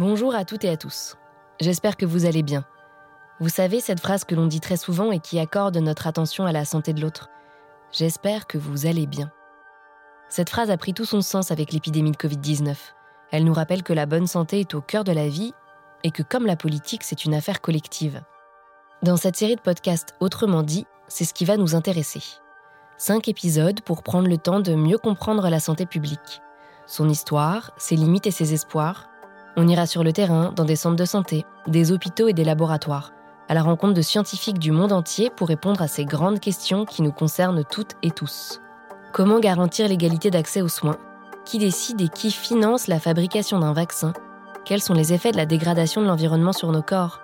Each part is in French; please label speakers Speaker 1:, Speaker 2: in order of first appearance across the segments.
Speaker 1: Bonjour à toutes et à tous. J'espère que vous allez bien. Vous savez cette phrase que l'on dit très souvent et qui accorde notre attention à la santé de l'autre. J'espère que vous allez bien. Cette phrase a pris tout son sens avec l'épidémie de Covid-19. Elle nous rappelle que la bonne santé est au cœur de la vie et que comme la politique, c'est une affaire collective. Dans cette série de podcasts Autrement dit, c'est ce qui va nous intéresser. Cinq épisodes pour prendre le temps de mieux comprendre la santé publique. Son histoire, ses limites et ses espoirs. On ira sur le terrain, dans des centres de santé, des hôpitaux et des laboratoires, à la rencontre de scientifiques du monde entier pour répondre à ces grandes questions qui nous concernent toutes et tous. Comment garantir l'égalité d'accès aux soins? Qui décide et qui finance la fabrication d'un vaccin? Quels sont les effets de la dégradation de l'environnement sur nos corps?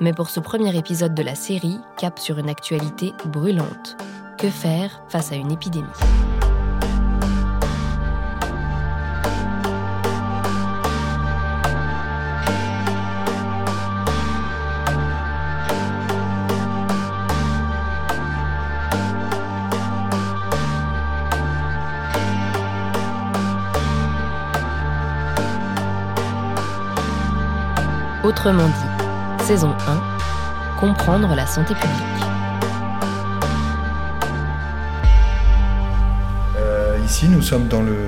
Speaker 1: Mais pour ce premier épisode de la série, cap sur une actualité brûlante. Que faire face à une épidémie? Autrement dit, saison 1, comprendre la santé publique.
Speaker 2: Euh, ici, nous sommes dans le,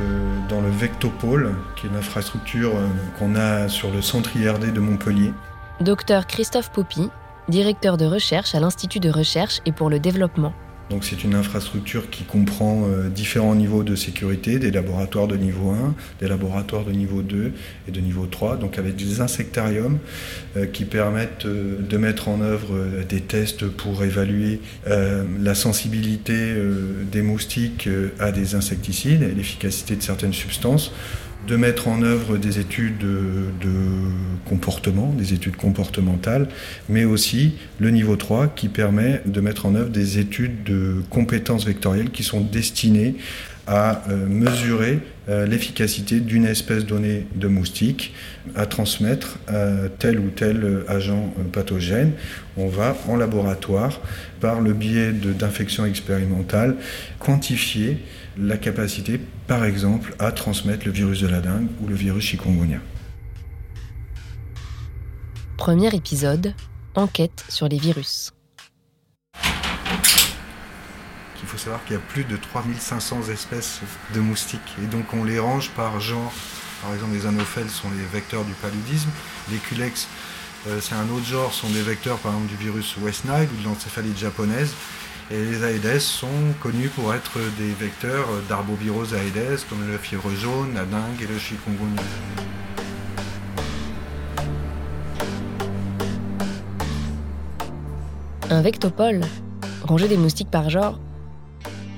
Speaker 2: dans le Vectopole, qui est une infrastructure euh, qu'on a sur le centre IRD de Montpellier.
Speaker 1: Docteur Christophe Poppy, directeur de recherche à l'Institut de recherche et pour le développement
Speaker 2: donc c'est une infrastructure qui comprend euh, différents niveaux de sécurité, des laboratoires de niveau 1, des laboratoires de niveau 2 et de niveau 3, donc avec des insectariums euh, qui permettent euh, de mettre en œuvre des tests pour évaluer la sensibilité des moustiques à des insecticides et l'efficacité de certaines substances de mettre en œuvre des études de, comportement, des études comportementales, mais aussi le niveau 3 qui permet de mettre en œuvre des études de compétences vectorielles qui sont destinées à euh, mesurer euh, l'efficacité d'une espèce donnée de moustique à transmettre euh, tel ou tel agent pathogène. On va en laboratoire, par le biais d'infections expérimentales, quantifier la capacité, par exemple, à transmettre le virus de la dengue ou le virus chikungunya.
Speaker 1: Premier épisode, enquête sur les virus.
Speaker 2: Il faut savoir qu'il y a plus de 3500 espèces de moustiques et donc on les range par genre. Par exemple, les anophèles sont les vecteurs du paludisme, les culex, euh, c'est un autre genre, sont des vecteurs par exemple du virus West Nile ou de l'encéphalite japonaise. Les Aedes sont connus pour être des vecteurs d'arbovirose Aedes, comme le fièvre jaune, la dengue et le chikungunya.
Speaker 1: Un vectopole Ranger des moustiques par genre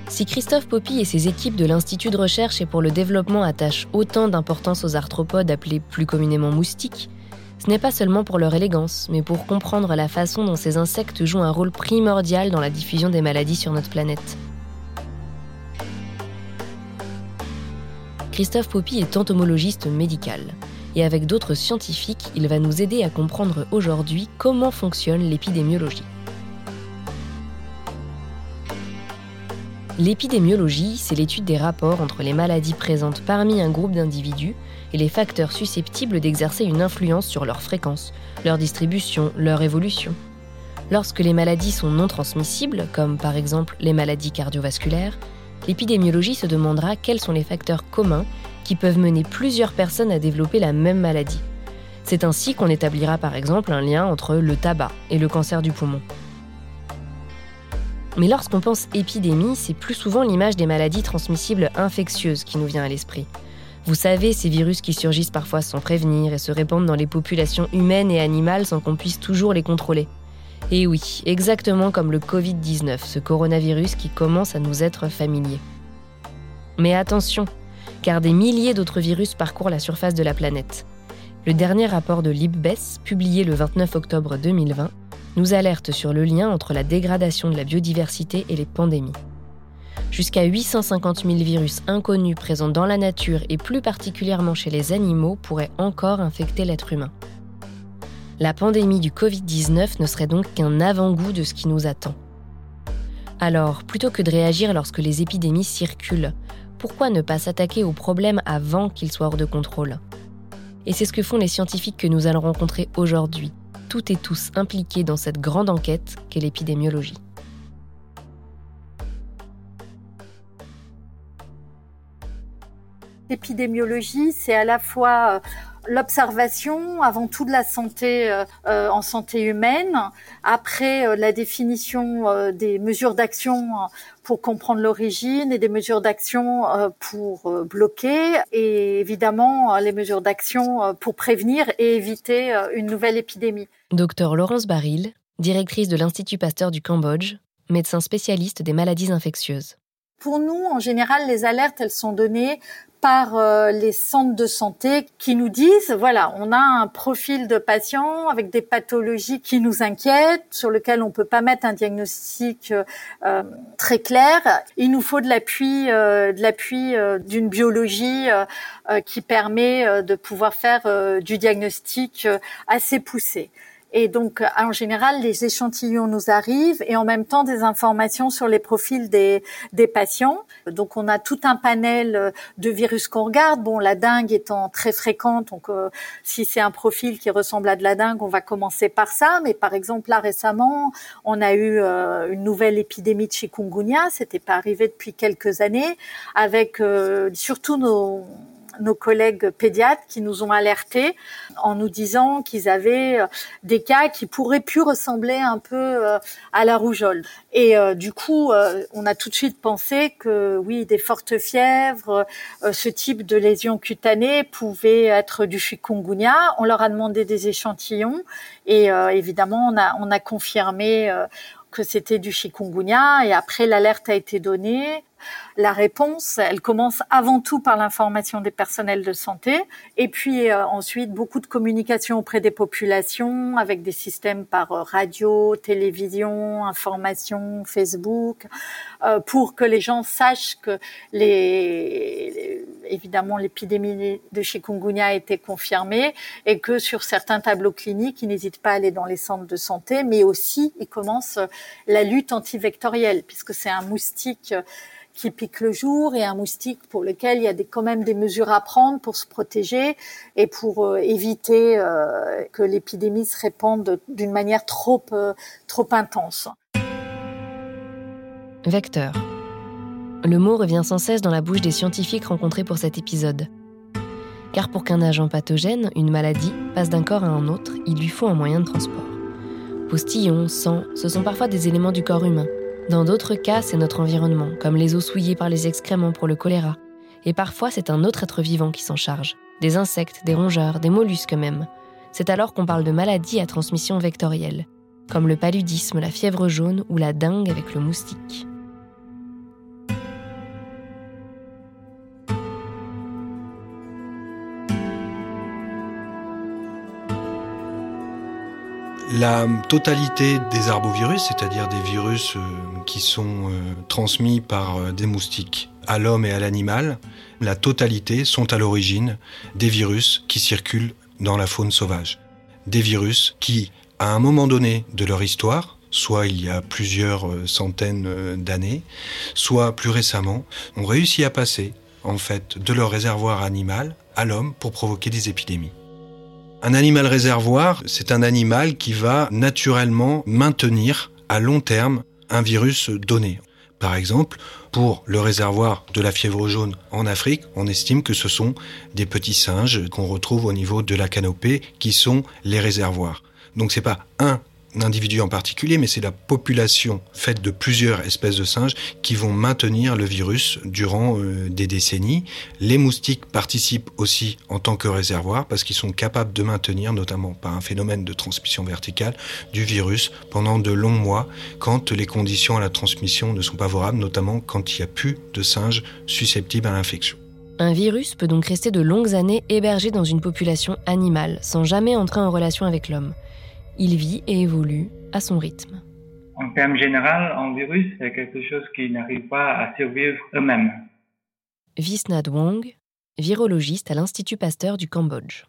Speaker 1: Si Christophe Poppy et ses équipes de l'Institut de recherche et pour le développement attachent autant d'importance aux arthropodes appelés plus communément moustiques, ce n'est pas seulement pour leur élégance, mais pour comprendre la façon dont ces insectes jouent un rôle primordial dans la diffusion des maladies sur notre planète. Christophe Poppy est entomologiste médical, et avec d'autres scientifiques, il va nous aider à comprendre aujourd'hui comment fonctionne l'épidémiologie. L'épidémiologie, c'est l'étude des rapports entre les maladies présentes parmi un groupe d'individus et les facteurs susceptibles d'exercer une influence sur leur fréquence, leur distribution, leur évolution. Lorsque les maladies sont non transmissibles, comme par exemple les maladies cardiovasculaires, l'épidémiologie se demandera quels sont les facteurs communs qui peuvent mener plusieurs personnes à développer la même maladie. C'est ainsi qu'on établira par exemple un lien entre le tabac et le cancer du poumon. Mais lorsqu'on pense épidémie, c'est plus souvent l'image des maladies transmissibles infectieuses qui nous vient à l'esprit. Vous savez, ces virus qui surgissent parfois sans prévenir et se répandent dans les populations humaines et animales sans qu'on puisse toujours les contrôler. Et oui, exactement comme le Covid-19, ce coronavirus qui commence à nous être familier. Mais attention, car des milliers d'autres virus parcourent la surface de la planète. Le dernier rapport de l'IPBES, publié le 29 octobre 2020, nous alerte sur le lien entre la dégradation de la biodiversité et les pandémies. Jusqu'à 850 000 virus inconnus présents dans la nature et plus particulièrement chez les animaux pourraient encore infecter l'être humain. La pandémie du Covid-19 ne serait donc qu'un avant-goût de ce qui nous attend. Alors, plutôt que de réagir lorsque les épidémies circulent, pourquoi ne pas s'attaquer au problème avant qu'il soit hors de contrôle? Et c'est ce que font les scientifiques que nous allons rencontrer aujourd'hui, toutes et tous impliqués dans cette grande enquête qu'est l'épidémiologie.
Speaker 3: L'épidémiologie, c'est à la fois euh, l'observation avant tout de la santé euh, euh, en santé humaine, après la définition des mesures d'action pour comprendre l'origine et des mesures d'action pour bloquer et évidemment les mesures d'action pour prévenir et éviter une nouvelle épidémie.
Speaker 1: Docteur Laurence Baril, directrice de l'Institut Pasteur du Cambodge, médecin spécialiste des maladies infectieuses.
Speaker 3: Pour nous, en général, les alertes, elles sont données par euh, les centres de santé qui nous disent, voilà, on a un profil de patient avec des pathologies qui nous inquiètent, sur lequel on peut pas mettre un diagnostic euh, très clair. Il nous faut de l'appui, euh, de l'appui d'une biologie qui permet de pouvoir faire du diagnostic assez poussé. Et donc, en général, les échantillons nous arrivent et en même temps des informations sur les profils des, des patients. Donc, on a tout un panel de virus qu'on regarde. Bon, la dengue étant très fréquente, donc euh, si c'est un profil qui ressemble à de la dengue, on va commencer par ça. Mais par exemple, là récemment, on a eu euh, une nouvelle épidémie de chikungunya. C'était pas arrivé depuis quelques années, avec euh, surtout nos nos collègues pédiatres qui nous ont alertés en nous disant qu'ils avaient euh, des cas qui pourraient plus ressembler un peu euh, à la rougeole. Et euh, du coup, on a tout de suite pensé que oui, des fortes fièvres, ce type de lésions cutanées pouvait être du chikungunya. On leur a demandé des échantillons et évidemment, on a, on a confirmé que c'était du chikungunya et après l'alerte a été donnée la réponse, elle commence avant tout par l'information des personnels de santé et puis euh, ensuite beaucoup de communication auprès des populations avec des systèmes par euh, radio, télévision, information, Facebook, euh, pour que les gens sachent que les, évidemment l'épidémie de chikungunya a été confirmée et que sur certains tableaux cliniques, ils n'hésitent pas à aller dans les centres de santé, mais aussi ils commencent la lutte antivectorielle puisque c'est un moustique qui pique le jour et un moustique pour lequel il y a quand même des mesures à prendre pour se protéger et pour euh, éviter euh, que l'épidémie se répande d'une manière trop, euh, trop intense.
Speaker 1: Vecteur. Le mot revient sans cesse dans la bouche des scientifiques rencontrés pour cet épisode. Car pour qu'un agent pathogène, une maladie, passe d'un corps à un autre, il lui faut un moyen de transport. Postillon, sang, ce sont parfois des éléments du corps humain, dans d'autres cas, c'est notre environnement, comme les eaux souillées par les excréments pour le choléra. Et parfois, c'est un autre être vivant qui s'en charge. Des insectes, des rongeurs, des mollusques même. C'est alors qu'on parle de maladies à transmission vectorielle, comme le paludisme, la fièvre jaune ou la dengue avec le moustique.
Speaker 2: La totalité des arbovirus, c'est-à-dire des virus euh, qui sont euh, transmis par euh, des moustiques à l'homme et à l'animal, la totalité sont à l'origine des virus qui circulent dans la faune sauvage. Des virus qui, à un moment donné de leur histoire, soit il y a plusieurs centaines d'années, soit plus récemment, ont réussi à passer, en fait, de leur réservoir animal à l'homme pour provoquer des épidémies. Un animal réservoir, c'est un animal qui va naturellement maintenir à long terme un virus donné. Par exemple, pour le réservoir de la fièvre jaune en Afrique, on estime que ce sont des petits singes qu'on retrouve au niveau de la canopée qui sont les réservoirs. Donc c'est pas un individu en particulier, mais c'est la population faite de plusieurs espèces de singes qui vont maintenir le virus durant euh, des décennies. Les moustiques participent aussi en tant que réservoir parce qu'ils sont capables de maintenir, notamment par un phénomène de transmission verticale, du virus pendant de longs mois quand les conditions à la transmission ne sont pas favorables, notamment quand il n'y a plus de singes susceptibles à l'infection.
Speaker 1: Un virus peut donc rester de longues années hébergé dans une population animale sans jamais entrer en relation avec l'homme. Il vit et évolue à son rythme.
Speaker 4: En termes généraux, un virus, c'est quelque chose qui n'arrive pas à survivre eux-mêmes.
Speaker 1: Visnad Wong, virologiste à l'Institut Pasteur du Cambodge.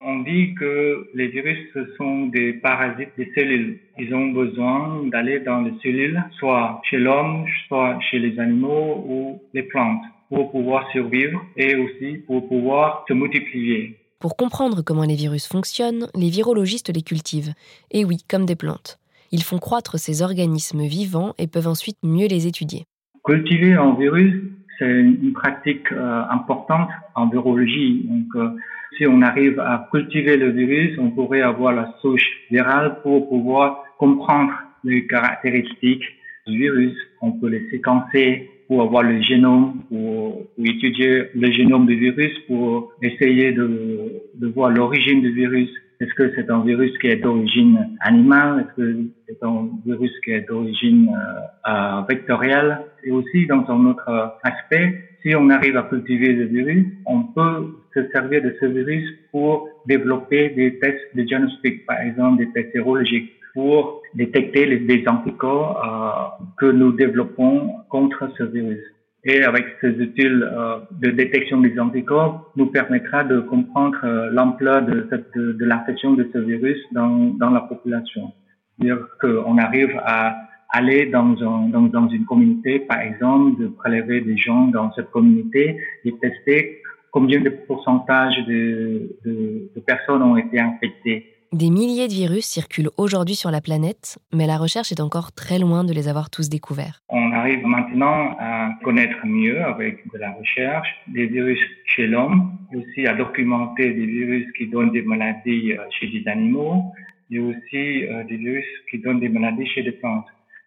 Speaker 4: On dit que les virus, ce sont des parasites des cellules. Ils ont besoin d'aller dans les cellules, soit chez l'homme, soit chez les animaux ou les plantes, pour pouvoir survivre et aussi pour pouvoir se multiplier.
Speaker 1: Pour comprendre comment les virus fonctionnent, les virologistes les cultivent. Et oui, comme des plantes. Ils font croître ces organismes vivants et peuvent ensuite mieux les étudier.
Speaker 4: Cultiver un virus, c'est une pratique euh, importante en virologie. Donc, euh, si on arrive à cultiver le virus, on pourrait avoir la souche virale pour pouvoir comprendre les caractéristiques du virus. On peut les séquencer pour avoir le génome, pour, étudier le génome du virus, pour essayer de, de voir l'origine du virus. Est-ce que c'est un virus qui est d'origine animale? Est-ce que c'est un virus qui est d'origine euh, euh vectorielle? Et aussi, dans un autre aspect, si on arrive à cultiver le virus, on peut se servir de ce virus pour développer des tests de diagnostic, par exemple des tests sérologiques pour détecter les, anticorps euh, que nous développons contre ce virus. Et avec ces outils euh, de détection des anticorps, nous permettra de comprendre euh, l'ampleur de, l'infection de ce virus dans, la population. C'est-à-dire qu'on arrive à aller dans, un, dans, dans, une communauté, par exemple, de prélever des gens dans cette communauté et tester combien de pourcentage de personnes ont été infectées
Speaker 1: des milliers de virus circulent aujourd'hui sur la planète, mais la recherche est encore très loin de les avoir tous découverts.
Speaker 4: On arrive maintenant à connaître mieux avec de la recherche des virus chez l'homme, aussi à documenter des virus qui donnent des maladies euh, chez des animaux, et aussi euh, des virus qui donnent des maladies chez des plantes.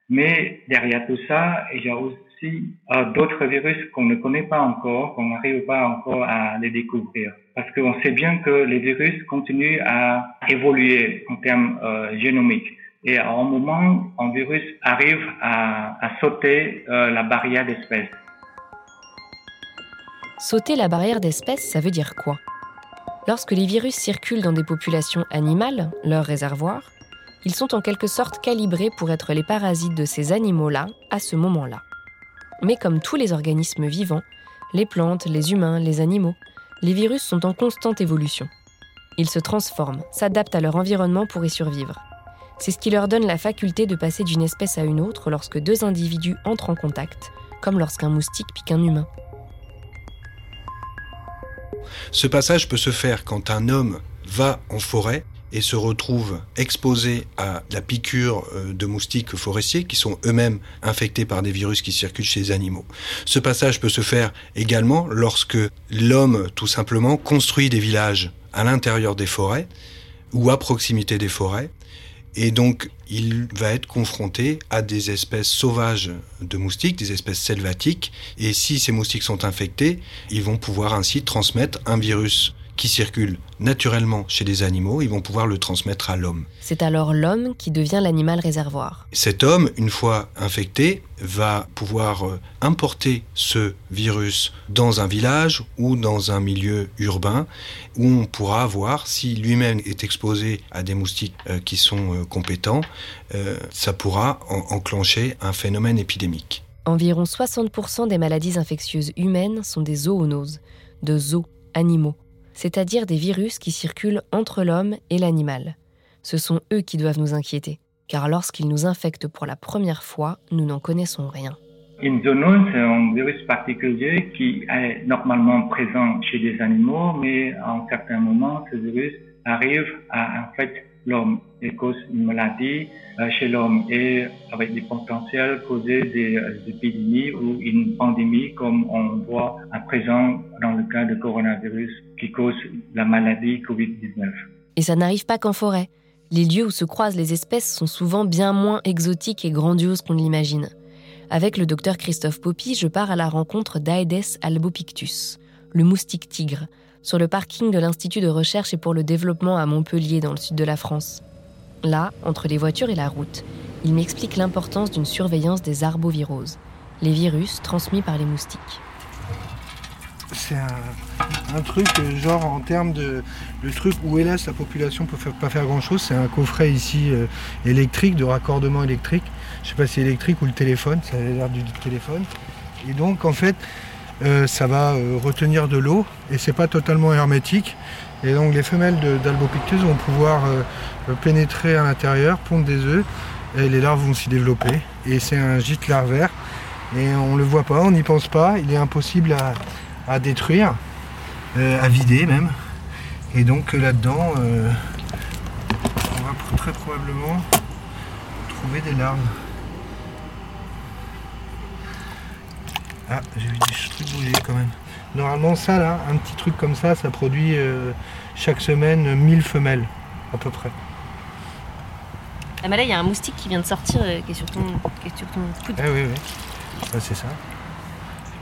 Speaker 4: Mais derrière tout ça, il y a aussi d'autres virus qu'on ne connaît pas encore, qu'on n'arrive pas encore à les découvrir. Parce qu'on sait bien que les virus continuent à évoluer en termes euh, génomiques. Et à un moment, un virus arrive à, sauter euh, la barrière d'espèce.
Speaker 1: Sauter la barrière d'espèce, ça veut dire quoi? Lorsque les virus circulent dans des populations animales, leur réservoir, ils sont en quelque sorte calibrés pour être les parasites de ces animaux-là à ce moment-là. Mais comme tous les organismes vivants, les plantes, les humains, les animaux, les virus sont en constante évolution. Ils se transforment, s'adaptent à leur environnement pour y survivre. C'est ce qui leur donne la faculté de passer d'une espèce à une autre lorsque deux individus entrent en contact, comme lorsqu'un moustique pique un humain.
Speaker 2: Ce passage peut se faire quand un homme va en forêt et se retrouvent exposés à la piqûre euh, de moustiques forestiers qui sont eux-mêmes infectés par des virus qui circulent chez les animaux. Ce passage peut se faire également lorsque l'homme, tout simplement, construit des villages à l'intérieur des forêts ou à proximité des forêts. Et donc, il va être confronté à des espèces sauvages de moustiques, des espèces selvatiques. Et si ces moustiques sont infectés, ils vont pouvoir ainsi transmettre un virus qui circulent naturellement chez les animaux, ils vont pouvoir le transmettre à l'homme.
Speaker 1: C'est alors l'homme qui devient l'animal réservoir.
Speaker 2: Cet homme, une fois infecté, va pouvoir euh, importer ce virus dans un village ou dans un milieu urbain où on pourra voir si lui-même est exposé à des moustiques euh, qui sont euh, compétents, ça pourra enclencher un phénomène épidémique.
Speaker 1: Environ 60% des maladies infectieuses humaines sont des zoonoses, de zoos, animaux c'est-à-dire des virus qui circulent entre l'homme et l'animal. Ce sont eux qui doivent nous inquiéter, car lorsqu'ils nous infectent pour la première fois, nous n'en connaissons rien.
Speaker 4: Une zoonose, c'est un virus particulier qui est normalement présent chez des animaux, mais à un certain moment, ce virus arrive à infecter l'homme et cause une maladie euh, chez l'homme et avec des potentiels causer des, euh, épidémies ou une pandémie comme on voit à présent dans le cas de coronavirus qui cause la maladie Covid-19.
Speaker 1: Et ça n'arrive pas qu'en forêt. Les lieux où se croisent les espèces sont souvent bien moins exotiques et grandioses qu'on ne l'imagine. Avec le docteur Christophe Poppy, je pars à la rencontre d'Aedes albopictus, le moustique tigre, sur le parking de l'Institut de recherche et pour le développement à Montpellier, dans le sud de la France. Là, entre les voitures et la route, il m'explique l'importance d'une surveillance des arboviroses, les virus transmis par les moustiques.
Speaker 5: C'est un, truc, euh, genre en termes de. Le truc où, hélas, la population peut pas faire grand chose, c'est un coffret ici euh, électrique, de raccordement électrique. Je sais pas si c'est électrique ou le téléphone, ça a l'air du téléphone. Et donc, en fait, euh, ça va euh, retenir de l'eau et c'est pas totalement hermétique. Et donc les femelles d'Albopictus vont pouvoir euh, pénétrer à l'intérieur, pondre des œufs et les larves vont s'y développer. Et c'est un gîte larvaire et on le voit pas, on n'y pense pas, il est impossible à, détruire, à vider même. Et donc là-dedans, on va très probablement trouver des larves. Ah, j'ai vu des trucs bouger quand même. Normalement, ça là, un petit truc comme ça, ça produit chaque semaine 1000 femelles à peu près.
Speaker 1: Ah mais là, il y a un moustique qui vient de sortir euh, qui, est sur ton, qui est sur ton coude.
Speaker 5: Ah oui, oui. c'est ça.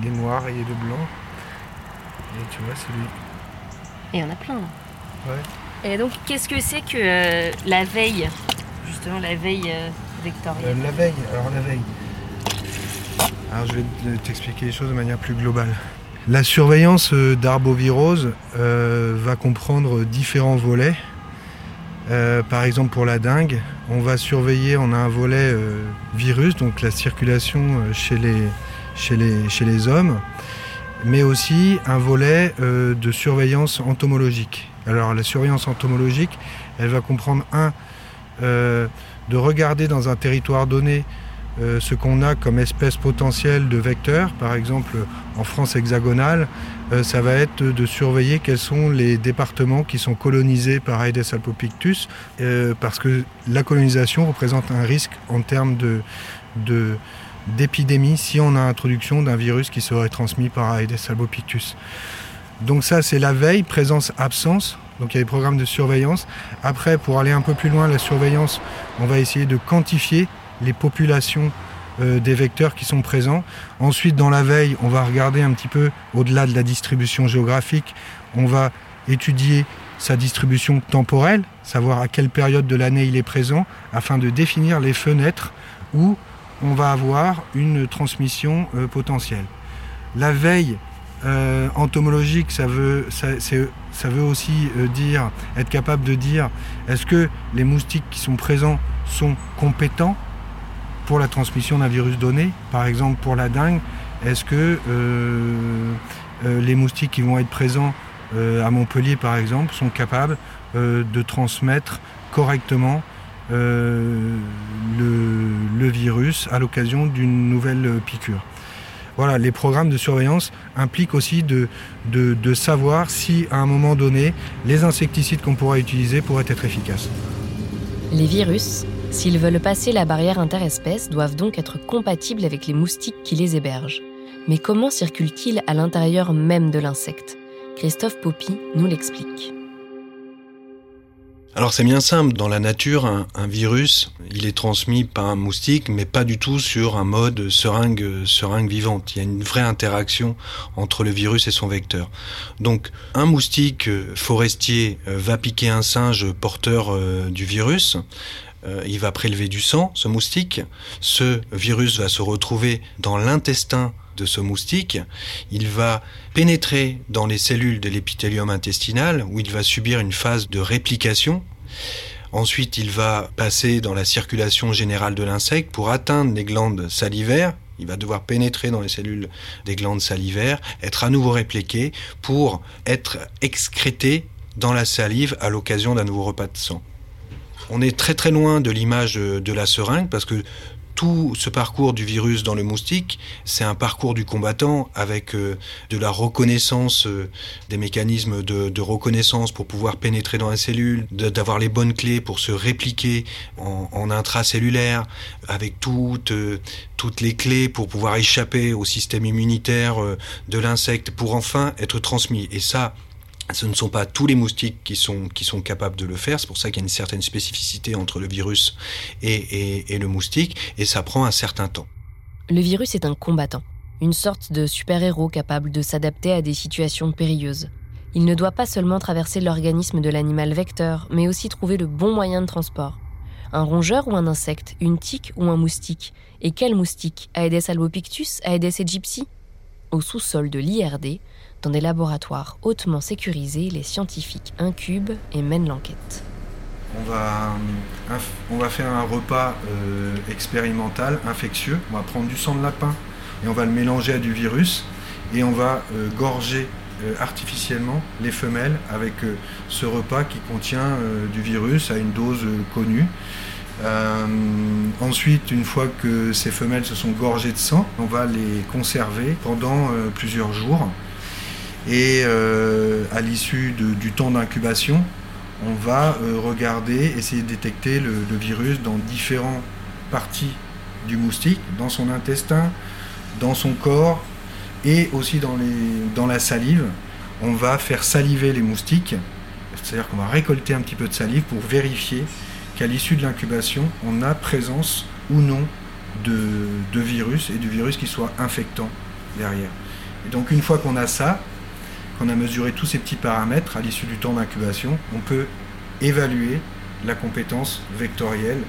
Speaker 5: Il est noir et il est de blanc. Et tu vois, c'est lui.
Speaker 1: Et il y en a plein là.
Speaker 5: Ouais.
Speaker 1: Et donc, qu'est-ce que c'est que euh, la veille Justement, la veille euh, vectorielle?
Speaker 5: la veille, alors la veille. Alors je vais t'expliquer les choses de manière plus globale. La surveillance d'arbovirose va comprendre différents volets. Euh, par exemple pour la dengue, on va surveiller, on a un volet euh, virus, donc la circulation euh, chez, les, chez, les, chez les hommes, mais aussi un volet de surveillance entomologique. Alors la surveillance entomologique, elle va comprendre un, de regarder dans un territoire donné ce qu'on a comme espèce potentielle de vecteurs. Par exemple, en France hexagonale, euh, ça va être de surveiller quels sont les départements qui sont colonisés par Aedes albopictus, euh, parce que la colonisation représente un risque en termes de, d'épidémie si on a introduction d'un virus qui serait transmis par Aedes albopictus. Donc ça, c'est la veille, présence-absence. Donc il y a des programmes de surveillance. Après, pour aller un peu plus loin, la surveillance, on va essayer de quantifier les populations euh, des vecteurs qui sont présents. Ensuite, dans la veille, on va regarder un petit peu au-delà de la distribution géographique, on va étudier sa distribution temporelle, savoir à quelle période de l'année il est présent, afin de définir les fenêtres où on va avoir une transmission euh, potentielle. La veille euh, entomologique, ça veut, ça veut aussi dire, être capable de dire, est-ce que les moustiques qui sont présents sont compétents pour la transmission d'un virus donné, par exemple pour la dengue, est-ce que euh, euh, les moustiques qui vont être présents euh, à Montpellier, par exemple, sont capables de transmettre correctement le, virus à l'occasion d'une nouvelle piqûre? Voilà, les programmes de surveillance impliquent aussi de, de, savoir si à un moment donné, les insecticides qu'on pourra utiliser pourraient être efficaces.
Speaker 1: Les virus S'ils veulent passer la barrière interespèce, doivent donc être compatibles avec les moustiques qui les hébergent. Mais comment circulent-ils à l'intérieur même de l'insecte? Christophe Poppy nous l'explique.
Speaker 2: Alors c'est bien simple, dans la nature, un, virus, il est transmis par un moustique, mais pas du tout sur un mode seringue, seringue vivante. Il y a une vraie interaction entre le virus et son vecteur. Donc un moustique forestier euh, va piquer un singe porteur euh, du virus, euh, il va prélever du sang, ce moustique. Ce virus va se retrouver dans l'intestin de ce moustique. Il va pénétrer dans les cellules de l'épithélium intestinal où il va subir une phase de réplication. Ensuite, il va passer dans la circulation générale de l'insecte pour atteindre les glandes salivaires. Il va devoir pénétrer dans les cellules des glandes salivaires, être à nouveau répliqué pour être excrété dans la salive à l'occasion d'un nouveau repas de sang. On est très très loin de l'image de la seringue parce que tout ce parcours du virus dans le moustique, c'est un parcours du combattant avec euh, de la reconnaissance, euh, des mécanismes de, reconnaissance pour pouvoir pénétrer dans la cellule, d'avoir les bonnes clés pour se répliquer en, intracellulaire, avec toutes, euh, toutes les clés pour pouvoir échapper au système immunitaire de l'insecte, pour enfin être transmis. Et ça, ce ne sont pas tous les moustiques qui sont, capables de le faire. C'est pour ça qu'il y a une certaine spécificité entre le virus et, le moustique, et ça prend un certain temps.
Speaker 1: Le virus est un combattant, une sorte de super-héros capable de s'adapter à des situations périlleuses. Il ne doit pas seulement traverser l'organisme de l'animal vecteur, mais aussi trouver le bon moyen de transport. Un rongeur ou un insecte, une tique ou un moustique Et quel moustique? Aedes albopictus? Aedes aegypti? Au sous-sol de l'IRD, dans des laboratoires hautement sécurisés, les scientifiques incubent et mènent l'enquête.
Speaker 2: On va, on va faire un repas euh, expérimental, infectieux. On va prendre du sang de lapin et on va le mélanger à du virus et on va euh, gorger euh, artificiellement les femelles avec ce repas qui contient du virus à une dose connue. ensuite, une fois que ces femelles se sont gorgées de sang, on va les conserver pendant plusieurs jours Et à l'issue du temps d'incubation, on va regarder, essayer de détecter le, virus dans différentes parties du moustique, dans son intestin, dans son corps et aussi dans, la salive. On va faire saliver les moustiques, c'est-à-dire qu'on va récolter un petit peu de salive pour vérifier qu'à l'issue de l'incubation, on a présence ou non de, virus et du virus qui soit infectant derrière. Et donc une fois qu'on a ça, qu'on a mesuré tous ces petits paramètres à l'issue du temps d'incubation, on peut évaluer la compétence vectorielle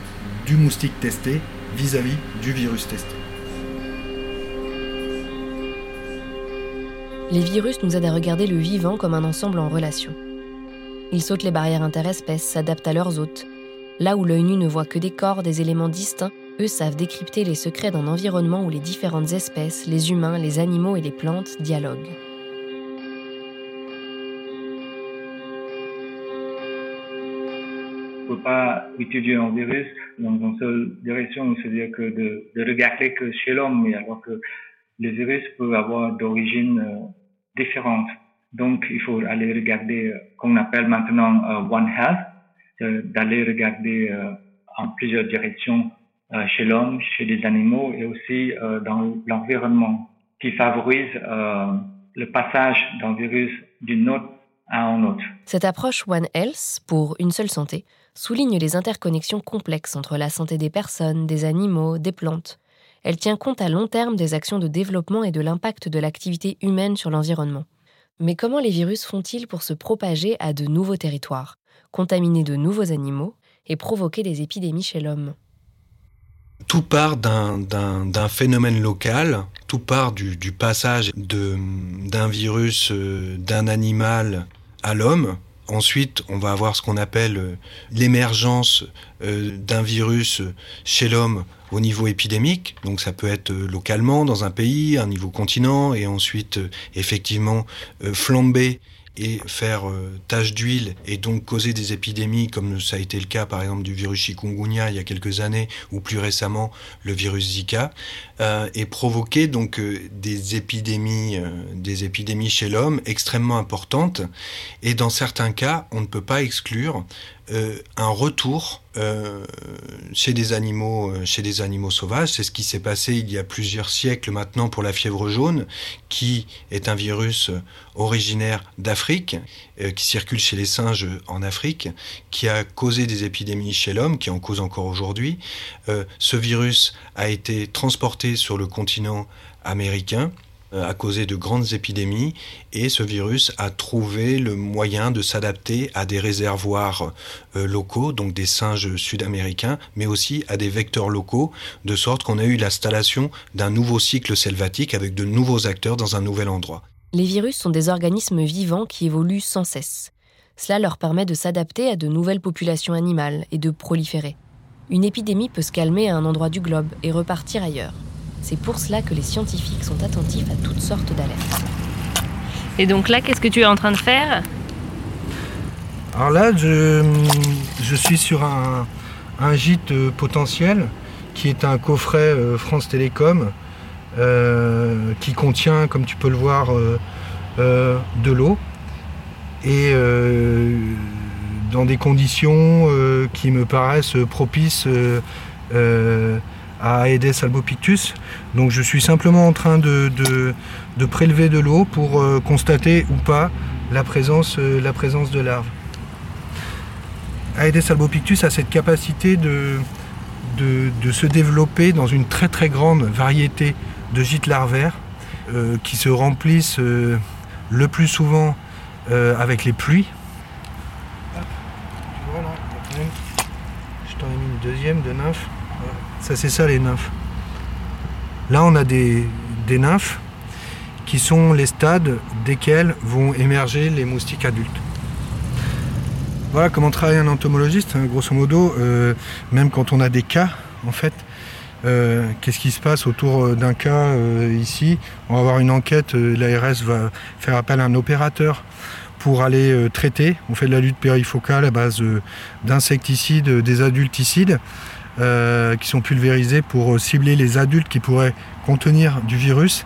Speaker 2: du moustique testé vis-à-vis du virus testé.
Speaker 1: Les virus nous aident à regarder le vivant comme un ensemble en relation. Ils sautent les barrières interespèces, s'adaptent à leurs hôtes. Là où l'œil nu ne voit que des corps, des éléments distincts, eux savent décrypter les secrets d'un environnement où les différentes espèces, les humains, les animaux et les plantes dialoguent.
Speaker 4: Peut pas étudier un virus dans une seule direction, c'est-à-dire que de, regarder que chez l'homme, alors que les virus peuvent avoir d'origine euh, différente. Donc, il faut aller regarder, euh, qu'on appelle maintenant euh, One Health, d'aller regarder en plusieurs directions chez l'homme, chez les animaux et aussi dans l'environnement qui favorise le passage d'un virus d'une autre à un autre.
Speaker 1: Cette approche One Health pour une seule santé souligne les interconnexions complexes entre la santé des personnes, des animaux, des plantes. Elle tient compte à long terme des actions de développement et de l'impact de l'activité humaine sur l'environnement. Mais comment les virus font-ils pour se propager à de nouveaux territoires, contaminer de nouveaux animaux et provoquer des épidémies chez l'homme?
Speaker 2: Tout part d'un phénomène local, tout part du, passage d'un virus euh, d'un animal à l'homme. Ensuite, on va avoir ce qu'on appelle euh, l'émergence euh, d'un virus chez l'homme au niveau épidémique. Donc ça peut être localement dans un pays, un niveau continent, et ensuite effectivement flamber et faire euh, tache d'huile et donc causer des épidémies comme ça a été le cas par exemple du virus chikungunya il y a quelques années ou plus récemment le virus Zika euh, et provoquer donc euh, des épidémies des épidémies chez l'homme extrêmement importantes. Et dans certains cas on ne peut pas exclure un retour euh, chez des animaux, euh, chez des animaux sauvages. C'est ce qui s'est passé il y a plusieurs siècles maintenant pour la fièvre jaune, qui est un virus originaire d'Afrique, euh, qui circule chez les singes en Afrique, qui a causé des épidémies chez l'homme, qui en cause encore aujourd'hui. ce virus a été transporté sur le continent américain euh, a causé de grandes épidémies et ce virus a trouvé le moyen de s'adapter à des réservoirs euh, locaux, donc des singes sud-américains, mais aussi à des vecteurs locaux, de sorte qu'on a eu l'installation d'un nouveau cycle selvatique avec de nouveaux acteurs dans un nouvel endroit.
Speaker 1: Les virus sont des organismes vivants qui évoluent sans cesse. Cela leur permet de s'adapter à de nouvelles populations animales et de proliférer. Une épidémie peut se calmer à un endroit du globe et repartir ailleurs. C'est pour cela que les scientifiques sont attentifs à toutes sortes d'alertes. Et donc là, qu'est-ce que tu es en train de faire?
Speaker 5: Alors là, je, suis sur un, gîte euh, potentiel qui est un coffret euh, France Télécom euh, qui contient, comme tu peux le voir, de l'eau et dans des conditions qui me paraissent propices à Aedes albopictus. Donc je suis simplement en train de, prélever de l'eau pour euh, constater ou pas la présence, euh, la présence de larves. Aedes albopictus a cette capacité de, de, se développer dans une très très grande variété de gîtes larvaires euh, qui se remplissent le plus souvent avec les pluies. je t'en ai mis une deuxième de nymphe. Ça, c'est ça les nymphes. Là, on a des, nymphes qui sont les stades desquels vont émerger les moustiques adultes. Voilà comment travaille un entomologiste, hein, grosso modo, euh, même quand on a des cas, en fait. Euh, qu'est-ce qui se passe autour euh, d'un cas ici? On va avoir une enquête, l'ARS va faire appel à un opérateur pour aller traiter. On fait de la lutte périfocale à base d'insecticides, des adulticides. Euh, qui sont pulvérisés pour cibler les adultes qui pourraient contenir du virus.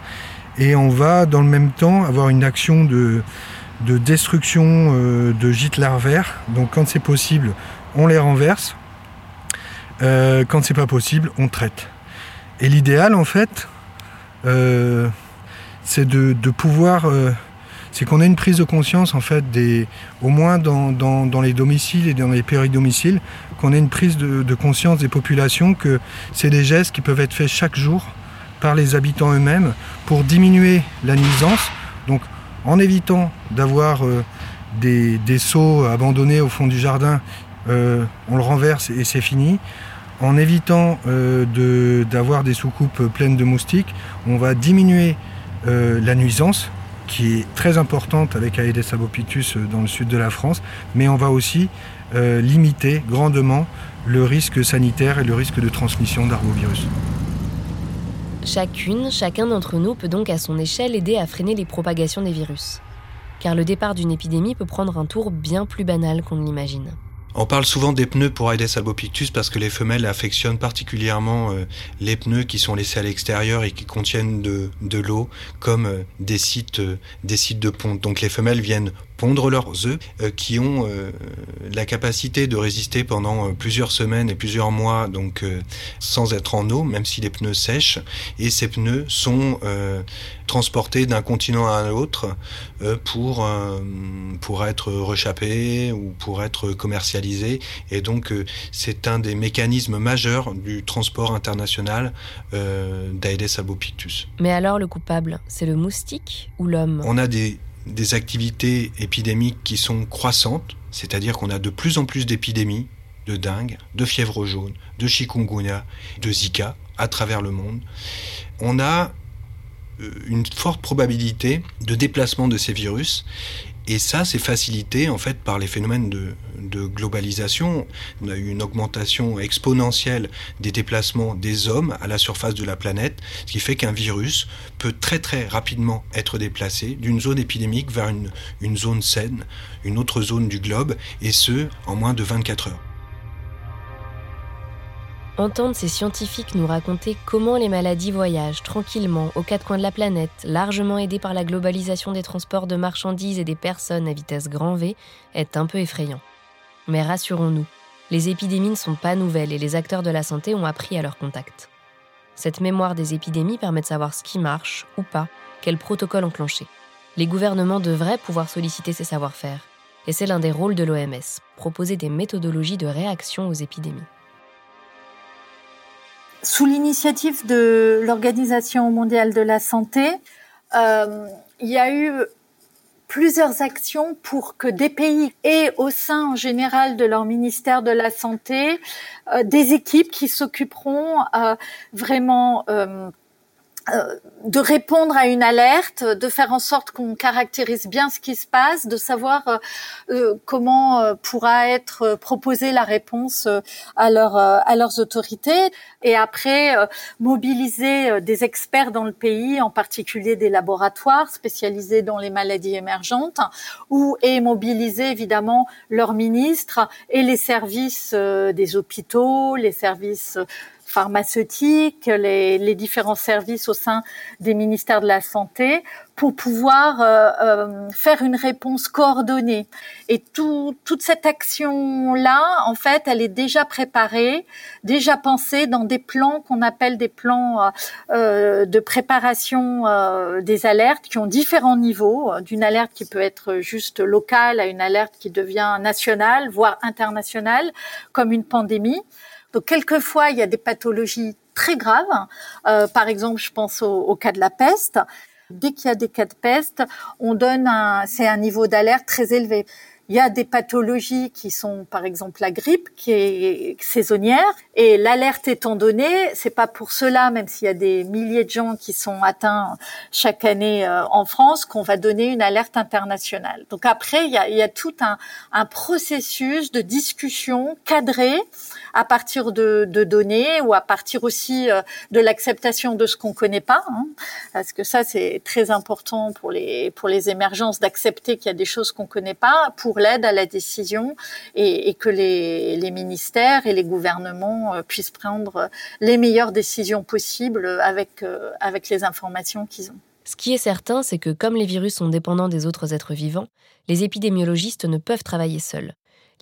Speaker 5: Et on va dans le même temps avoir une action de, de destruction euh, de gîtes larvaires. Donc quand c'est possible, on les renverse. Euh, quand c'est pas possible, on traite. Et l'idéal en fait, euh, c'est de, pouvoir c'est qu'on ait une prise de conscience en fait des au moins dans, les domiciles et dans les péridomiciles qu'on ait une prise de, conscience des populations que c'est des gestes qui peuvent être faits chaque jour par les habitants eux-mêmes pour diminuer la nuisance donc en évitant d'avoir euh, des, seaux abandonnés au fond du jardin, euh, on le renverse et c'est fini. En évitant euh, d'avoir des soucoupes pleines de moustiques, on va diminuer la nuisance qui est très importante avec Aedes albopictus dans le sud de la France, mais on va aussi limiter grandement le risque sanitaire et le risque de transmission d'arbovirus.
Speaker 1: Chacune, chacun d'entre nous peut donc à son échelle aider à freiner les propagations des virus. Car le départ d'une épidémie peut prendre un tour bien plus banal qu'on ne l'imagine.
Speaker 2: On parle souvent des pneus pour Aedes albopictus parce que les femelles affectionnent particulièrement euh, les pneus qui sont laissés à l'extérieur et qui contiennent de, de l'eau comme euh, des sites, euh, des sites de ponte. Donc les femelles viennent pondre leurs œufs euh, qui ont euh, la capacité de résister pendant euh, plusieurs semaines et plusieurs mois donc sans être en eau même si les pneus sèchent. Et ces pneus sont transportés d'un continent à un autre pour pour être rechappés ou pour être commercialisés. Et donc c'est un des mécanismes majeurs du transport international d'Aedes albopictus.
Speaker 1: Mais alors le coupable, c'est le moustique ou l'homme?
Speaker 2: On a des des activités épidémiques qui sont croissantes, c'est-à-dire qu'on a de plus en plus d'épidémies de dengue, de fièvre jaune, de chikungunya, de Zika à travers le monde. On a euh, une forte probabilité de déplacement de ces virus et ça, c'est facilité en fait par les phénomènes de, globalisation. On a eu une augmentation exponentielle des déplacements des hommes à la surface de la planète, ce qui fait qu'un virus peut très très rapidement être déplacé d'une zone épidémique vers une, zone saine, une autre zone du globe, et ce, en moins de 24 heures.
Speaker 1: Entendre ces scientifiques nous raconter comment les maladies voyagent tranquillement aux quatre coins de la planète, largement aidés par la globalisation des transports de marchandises et des personnes à vitesse grand V, est un peu effrayant. Mais rassurons-nous, les épidémies ne sont pas nouvelles et les acteurs de la santé ont appris à leur contact. Cette mémoire des épidémies permet de savoir ce qui marche ou pas, quel protocole enclencher. Les gouvernements devraient pouvoir solliciter ces savoir-faire. Et c'est l'un des rôles de l'OMS, proposer des méthodologies de réaction aux épidémies.
Speaker 3: Sous l'initiative de l'Organisation mondiale de la santé, euh, il y a eu plusieurs actions pour que des pays aient au sein en général de leur ministère de la Santé euh, des équipes qui s'occuperont euh, vraiment euh, de répondre à une alerte, de faire en sorte qu'on caractérise bien ce qui se passe, de savoir euh, euh, comment pourra être proposée la réponse à, leur, à leurs autorités, et après mobiliser des experts dans le pays, en particulier des laboratoires spécialisés dans les maladies émergentes, ou et mobiliser évidemment leurs ministres et les services des hôpitaux, les services pharmaceutiques, les, les, différents services au sein des ministères de la Santé pour pouvoir euh, euh, faire une réponse coordonnée. Et tout, toute cette action-là, en fait, elle est déjà préparée, déjà pensée dans des plans qu'on appelle des plans euh, de préparation euh, des alertes qui ont différents niveaux, d'une alerte qui peut être juste locale à une alerte qui devient nationale, voire internationale, comme une pandémie. Donc quelquefois, il y a des pathologies très graves. Euh, par exemple, je pense au, cas de la peste. Dès qu'il y a des cas de peste, on donne un, c'est un niveau d'alerte très élevé. Il y a des pathologies qui sont, par exemple, la grippe, qui est saisonnière, et l'alerte étant donnée, c'est pas pour cela, même s'il y a des milliers de gens qui sont atteints chaque année euh, en France, qu'on va donner une alerte internationale. Donc après, il y a, il y a tout un, un processus de discussion cadré à partir de, données ou à partir aussi euh, de l'acceptation de ce qu'on connaît pas, hein, parce que ça c'est très important pour les pour les émergences d'accepter qu'il y a des choses qu'on connaît pas pour l'aide à la décision et, et que les, les ministères et les gouvernements euh, puissent prendre les meilleures décisions possibles avec euh, avec les informations qu'ils ont.
Speaker 1: Ce qui est certain, c'est que comme les virus sont dépendants des autres êtres vivants, les épidémiologistes ne peuvent travailler seuls.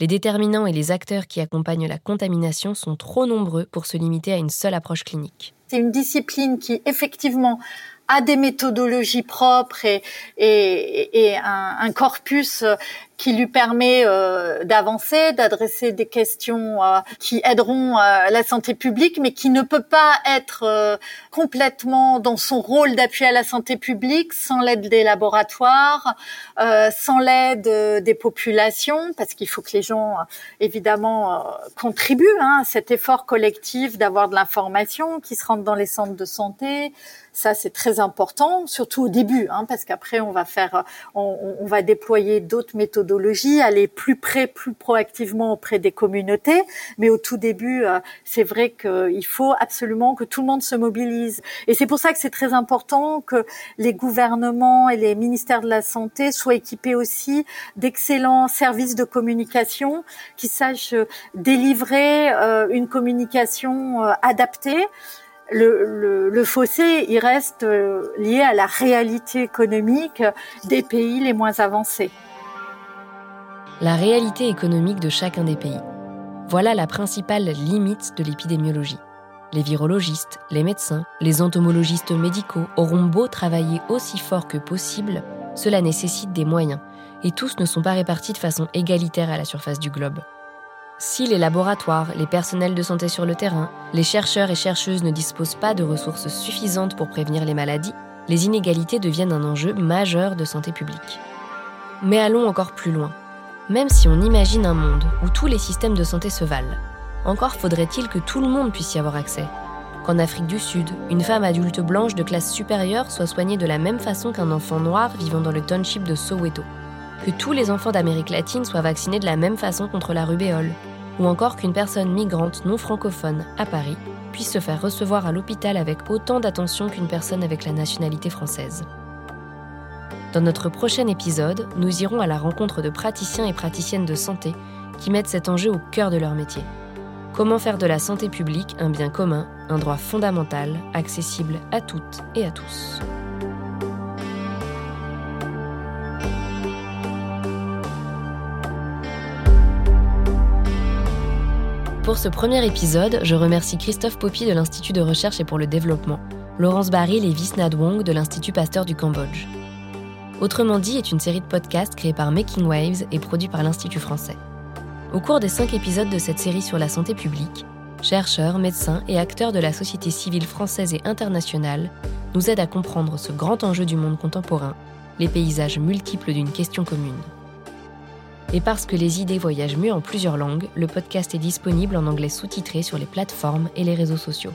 Speaker 1: Les déterminants et les acteurs qui accompagnent la contamination sont trop nombreux pour se limiter à une seule approche clinique.
Speaker 3: C'est une discipline qui, effectivement, a des méthodologies propres et, un, un, corpus qui lui permet euh, d'avancer, d'adresser des questions euh, qui aideront euh, la santé publique, mais qui ne peut pas être euh, complètement dans son rôle d'appui à la santé publique sans l'aide des laboratoires, euh, sans l'aide des populations, parce qu'il faut que les gens, évidemment, contribuent hein, à cet effort collectif d'avoir de l'information, qui se rendent dans les centres de santé. Ça, c'est très important, surtout au début, hein, parce qu'après, on va faire, on, on va déployer d'autres méthodes aller plus près, plus proactivement auprès des communautés. Mais au tout début, euh, c'est vrai qu'il faut absolument que tout le monde se mobilise. Et c'est pour ça que c'est très important que les gouvernements et les ministères de la Santé soient équipés aussi d'excellents services de communication qui sachent délivrer euh, une communication euh, adaptée. Le, le, le, fossé, il reste lié à la réalité économique des pays les moins avancés
Speaker 1: la réalité économique de chacun des pays. Voilà la principale limite de l'épidémiologie. Les virologistes, les médecins, les entomologistes médicaux auront beau travailler aussi fort que possible, cela nécessite des moyens, et tous ne sont pas répartis de façon égalitaire à la surface du globe. Si les laboratoires, les personnels de santé sur le terrain, les chercheurs et chercheuses ne disposent pas de ressources suffisantes pour prévenir les maladies, les inégalités deviennent un enjeu majeur de santé publique. Mais allons encore plus loin. Même si on imagine un monde où tous les systèmes de santé se valent, encore faudrait-il que tout le monde puisse y avoir accès. Qu'en Afrique du Sud, une femme adulte blanche de classe supérieure soit soignée de la même façon qu'un enfant noir vivant dans le township de Soweto. Que tous les enfants d'Amérique latine soient vaccinés de la même façon contre la rubéole. Ou encore qu'une personne migrante non francophone à Paris puisse se faire recevoir à l'hôpital avec autant d'attention qu'une personne avec la nationalité française. Dans notre prochain épisode, nous irons à la rencontre de praticiens et praticiennes de santé qui mettent cet enjeu au cœur de leur métier. Comment faire de la santé publique un bien commun, un droit fondamental, accessible à toutes et à tous. Pour ce premier épisode, je remercie Christophe Poppy de l'Institut de recherche et pour le développement, Laurence Baril et Visnad Wong de l'Institut Pasteur du Cambodge. Autrement dit est une série de podcasts créée par Making Waves et produit par l'Institut français. Au cours des cinq épisodes de cette série sur la santé publique, chercheurs, médecins et acteurs de la société civile française et internationale nous aident à comprendre ce grand enjeu du monde contemporain, les paysages multiples d'une question commune. Et parce que les idées voyagent mieux en plusieurs langues, le podcast est disponible en anglais sous-titré sur les plateformes et les réseaux sociaux.